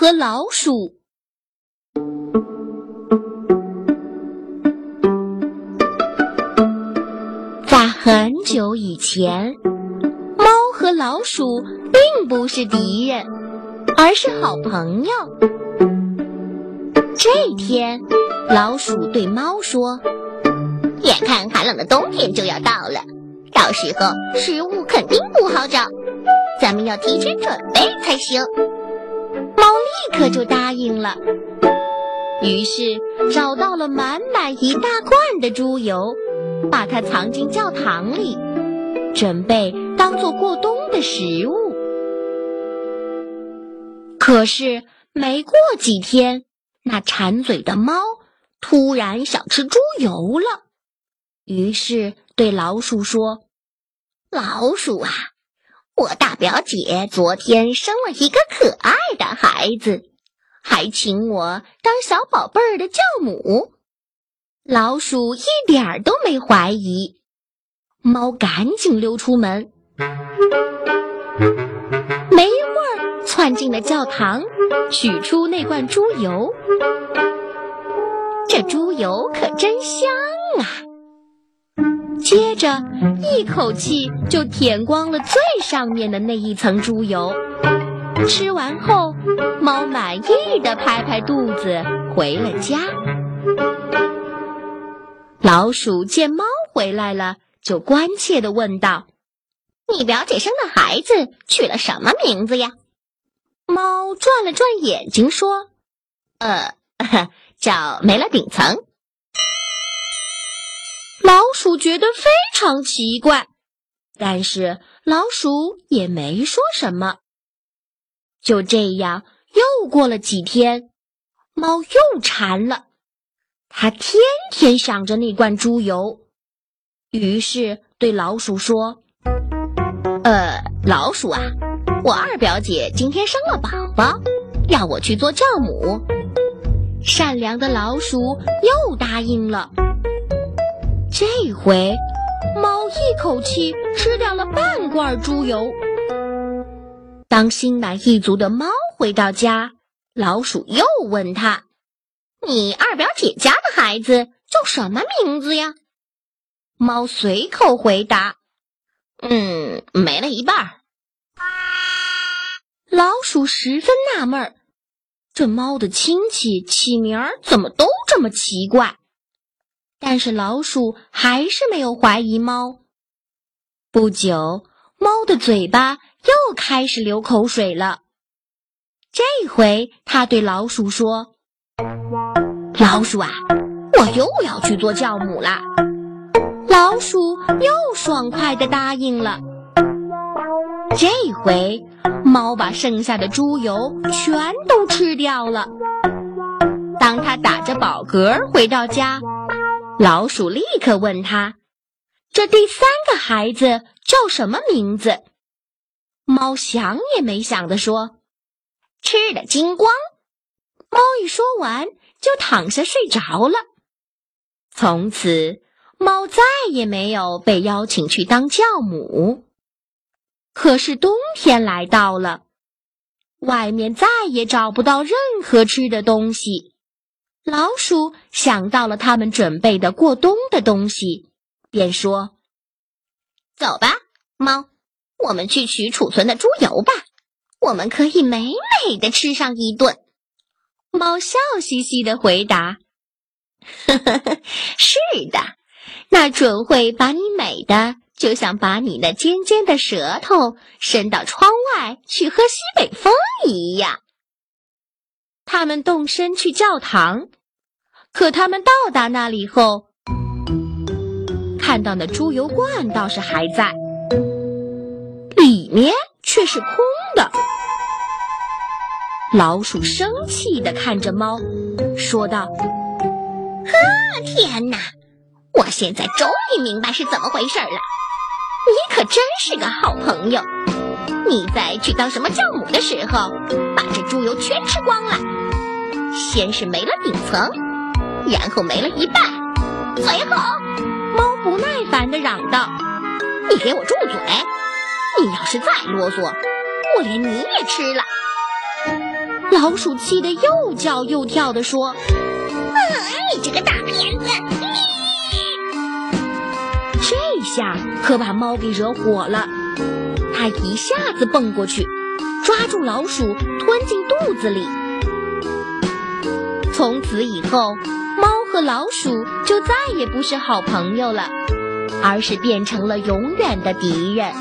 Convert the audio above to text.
和老鼠。在很久以前，猫和老鼠并不是敌人，而是好朋友。这天，老鼠对猫说：“眼看寒冷的冬天就要到了，到时候食物肯定不好找，咱们要提前准备才行。”猫立刻就答应了，于是找到了满满一大罐的猪油，把它藏进教堂里，准备当做过冬的食物。可是没过几天，那馋嘴的猫突然想吃猪油了，于是对老鼠说：“老鼠啊！”我大表姐昨天生了一个可爱的孩子，还请我当小宝贝儿的教母。老鼠一点儿都没怀疑，猫赶紧溜出门，没一会儿窜进了教堂，取出那罐猪油。这猪油可真香啊！接着，一口气就舔光了最上面的那一层猪油。吃完后，猫满意的拍拍肚子回了家。老鼠见猫回来了，就关切的问道：“你表姐生的孩子取了什么名字呀？”猫转了转眼睛说：“呃，叫没了顶层。”老鼠觉得非常奇怪，但是老鼠也没说什么。就这样，又过了几天，猫又馋了，它天天想着那罐猪油，于是对老鼠说：“呃，老鼠啊，我二表姐今天生了宝宝，要我去做教母。”善良的老鼠又答应了。这回，猫一口气吃掉了半罐猪油。当心满意足的猫回到家，老鼠又问他：“你二表姐家的孩子叫什么名字呀？”猫随口回答：“嗯，没了一半。”老鼠十分纳闷儿，这猫的亲戚起名儿怎么都这么奇怪？但是老鼠还是没有怀疑猫。不久，猫的嘴巴又开始流口水了。这回，它对老鼠说：“老鼠啊，我又要去做教母啦！”老鼠又爽快的答应了。这回，猫把剩下的猪油全都吃掉了。当它打着饱嗝回到家。老鼠立刻问他：“这第三个孩子叫什么名字？”猫想也没想的说：“吃的精光。”猫一说完就躺下睡着了。从此，猫再也没有被邀请去当教母。可是冬天来到了，外面再也找不到任何吃的东西。老鼠想到了他们准备的过冬的东西，便说：“走吧，猫，我们去取储存的猪油吧，我们可以美美的吃上一顿。”猫笑嘻嘻的回答：“呵呵呵，是的，那准会把你美的，就像把你那尖尖的舌头伸到窗外去喝西北风一样。”他们动身去教堂。可他们到达那里后，看到那猪油罐倒是还在，里面却是空的。老鼠生气的看着猫，说道：“呵，天哪！我现在终于明白是怎么回事了。你可真是个好朋友。你在去当什么教母的时候，把这猪油全吃光了，先是没了顶层。”然后没了一半，最后，猫不耐烦的嚷道：“你给我住嘴！你要是再啰嗦，我连你也吃了。”老鼠气得又叫又跳地说：“你这个大骗子！”这下可把猫给惹火了，它一下子蹦过去，抓住老鼠吞进肚子里。从此以后，和老鼠就再也不是好朋友了，而是变成了永远的敌人。